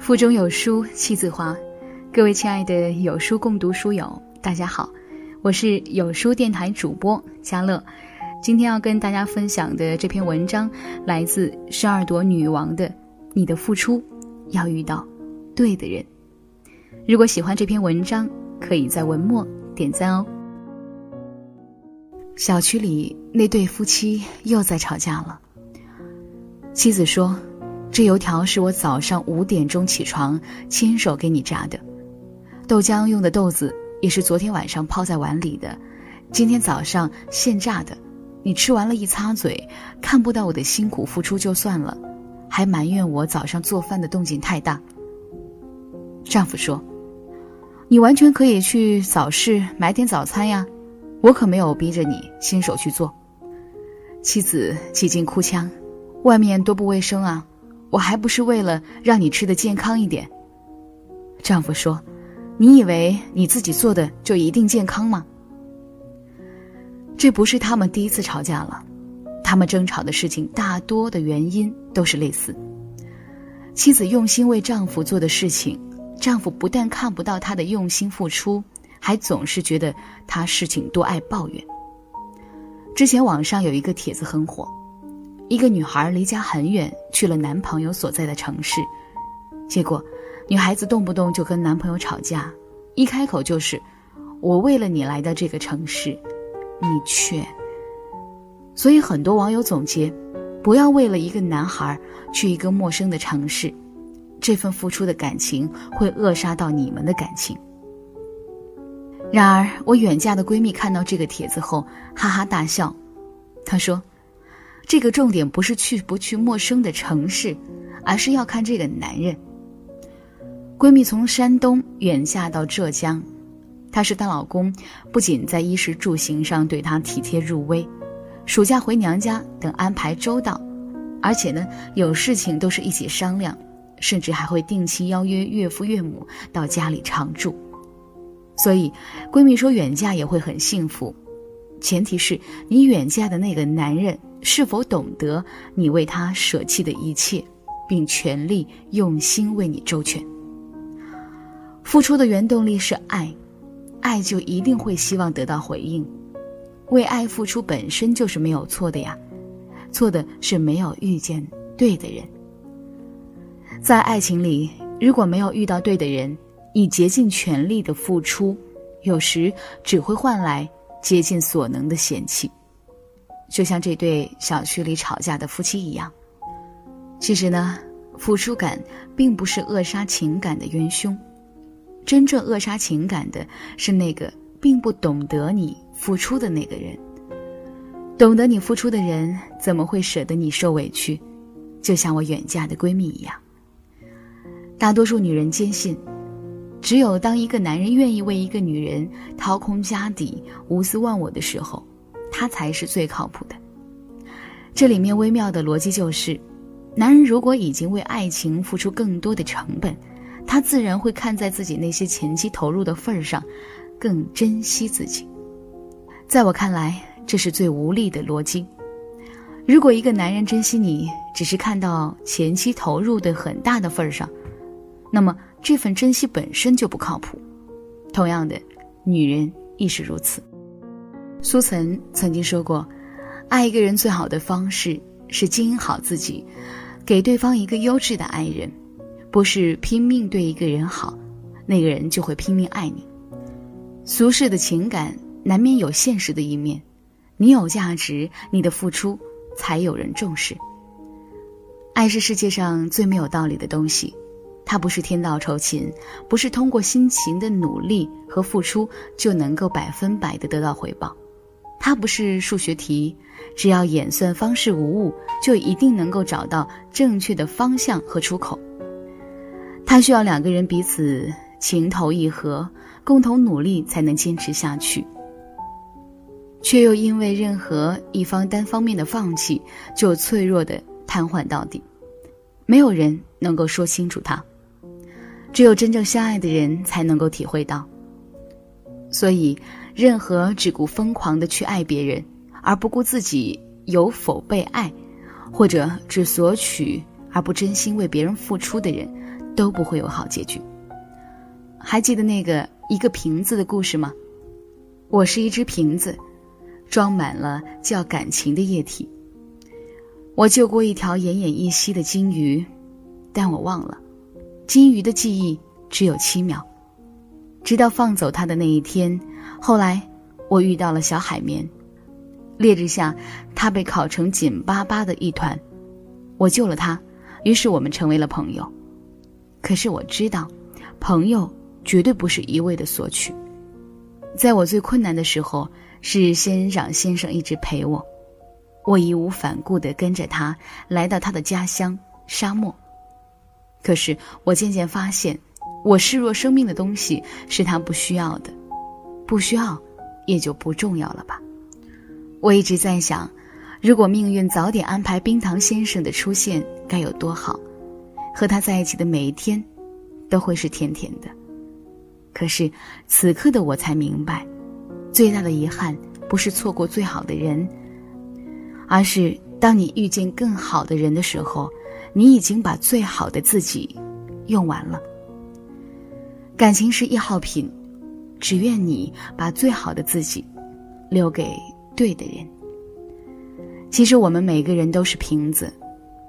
腹中有书气自华，各位亲爱的有书共读书友，大家好，我是有书电台主播佳乐。今天要跟大家分享的这篇文章来自十二朵女王的《你的付出要遇到对的人》。如果喜欢这篇文章，可以在文末点赞哦。小区里那对夫妻又在吵架了。妻子说。这油条是我早上五点钟起床亲手给你炸的，豆浆用的豆子也是昨天晚上泡在碗里的，今天早上现炸的。你吃完了一擦嘴，看不到我的辛苦付出就算了，还埋怨我早上做饭的动静太大。丈夫说：“你完全可以去早市买点早餐呀，我可没有逼着你亲手去做。”妻子几近哭腔：“外面多不卫生啊！”我还不是为了让你吃的健康一点。丈夫说：“你以为你自己做的就一定健康吗？”这不是他们第一次吵架了，他们争吵的事情大多的原因都是类似。妻子用心为丈夫做的事情，丈夫不但看不到她的用心付出，还总是觉得她事情多爱抱怨。之前网上有一个帖子很火。一个女孩离家很远，去了男朋友所在的城市，结果，女孩子动不动就跟男朋友吵架，一开口就是“我为了你来到这个城市，你却……”所以很多网友总结：不要为了一个男孩去一个陌生的城市，这份付出的感情会扼杀到你们的感情。然而，我远嫁的闺蜜看到这个帖子后，哈哈大笑，她说。这个重点不是去不去陌生的城市，而是要看这个男人。闺蜜从山东远嫁到浙江，她是她老公不仅在衣食住行上对她体贴入微，暑假回娘家等安排周到，而且呢有事情都是一起商量，甚至还会定期邀约岳父岳母到家里常住。所以，闺蜜说远嫁也会很幸福，前提是你远嫁的那个男人。是否懂得你为他舍弃的一切，并全力用心为你周全？付出的原动力是爱，爱就一定会希望得到回应。为爱付出本身就是没有错的呀，错的是没有遇见对的人。在爱情里，如果没有遇到对的人，你竭尽全力的付出，有时只会换来竭尽所能的嫌弃。就像这对小区里吵架的夫妻一样，其实呢，付出感并不是扼杀情感的元凶，真正扼杀情感的是那个并不懂得你付出的那个人。懂得你付出的人，怎么会舍得你受委屈？就像我远嫁的闺蜜一样。大多数女人坚信，只有当一个男人愿意为一个女人掏空家底、无私忘我的时候。他才是最靠谱的。这里面微妙的逻辑就是，男人如果已经为爱情付出更多的成本，他自然会看在自己那些前期投入的份儿上，更珍惜自己。在我看来，这是最无力的逻辑。如果一个男人珍惜你，只是看到前期投入的很大的份儿上，那么这份珍惜本身就不靠谱。同样的，女人亦是如此。苏岑曾经说过：“爱一个人最好的方式是经营好自己，给对方一个优质的爱人，不是拼命对一个人好，那个人就会拼命爱你。俗世的情感难免有现实的一面，你有价值，你的付出才有人重视。爱是世界上最没有道理的东西，它不是天道酬勤，不是通过辛勤的努力和付出就能够百分百的得到回报。”它不是数学题，只要演算方式无误，就一定能够找到正确的方向和出口。它需要两个人彼此情投意合，共同努力才能坚持下去，却又因为任何一方单方面的放弃，就脆弱的瘫痪到底。没有人能够说清楚它，只有真正相爱的人才能够体会到。所以。任何只顾疯狂的去爱别人，而不顾自己有否被爱，或者只索取而不真心为别人付出的人，都不会有好结局。还记得那个一个瓶子的故事吗？我是一只瓶子，装满了叫感情的液体。我救过一条奄奄一息的金鱼，但我忘了，金鱼的记忆只有七秒。直到放走它的那一天，后来我遇到了小海绵，烈日下，它被烤成紧巴巴的一团。我救了它，于是我们成为了朋友。可是我知道，朋友绝对不是一味的索取。在我最困难的时候，是仙人掌先生一直陪我，我义无反顾地跟着他来到他的家乡沙漠。可是我渐渐发现。我视若生命的东西是他不需要的，不需要，也就不重要了吧。我一直在想，如果命运早点安排冰糖先生的出现，该有多好，和他在一起的每一天，都会是甜甜的。可是此刻的我才明白，最大的遗憾不是错过最好的人，而是当你遇见更好的人的时候，你已经把最好的自己用完了。感情是一号品，只愿你把最好的自己留给对的人。其实我们每个人都是瓶子，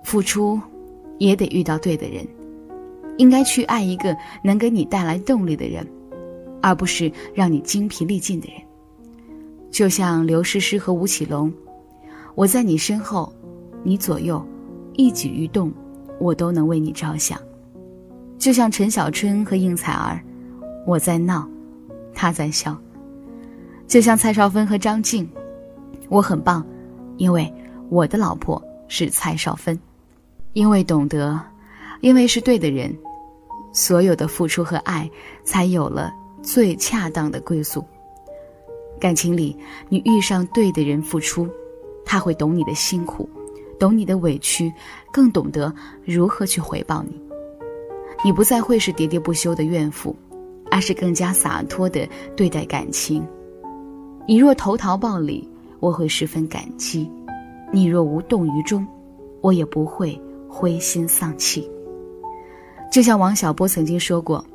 付出也得遇到对的人，应该去爱一个能给你带来动力的人，而不是让你精疲力尽的人。就像刘诗诗和吴奇隆，我在你身后，你左右，一举一动，我都能为你着想。就像陈小春和应采儿，我在闹，他在笑。就像蔡少芬和张静，我很棒，因为我的老婆是蔡少芬，因为懂得，因为是对的人，所有的付出和爱才有了最恰当的归宿。感情里，你遇上对的人付出，他会懂你的辛苦，懂你的委屈，更懂得如何去回报你。你不再会是喋喋不休的怨妇，而是更加洒脱的对待感情。你若投桃报李，我会十分感激；你若无动于衷，我也不会灰心丧气。就像王小波曾经说过：“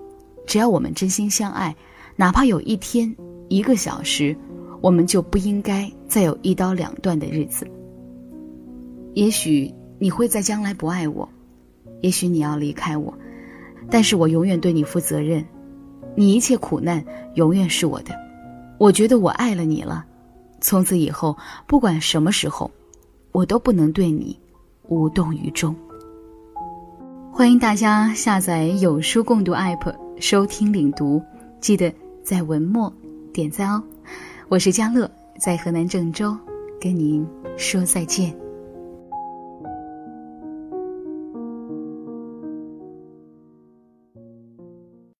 只要我们真心相爱，哪怕有一天、一个小时，我们就不应该再有一刀两断的日子。”也许你会在将来不爱我，也许你要离开我。但是我永远对你负责任，你一切苦难永远是我的。我觉得我爱了你了，从此以后不管什么时候，我都不能对你无动于衷。欢迎大家下载有书共读 APP 收听领读，记得在文末点赞哦。我是佳乐，在河南郑州跟您说再见。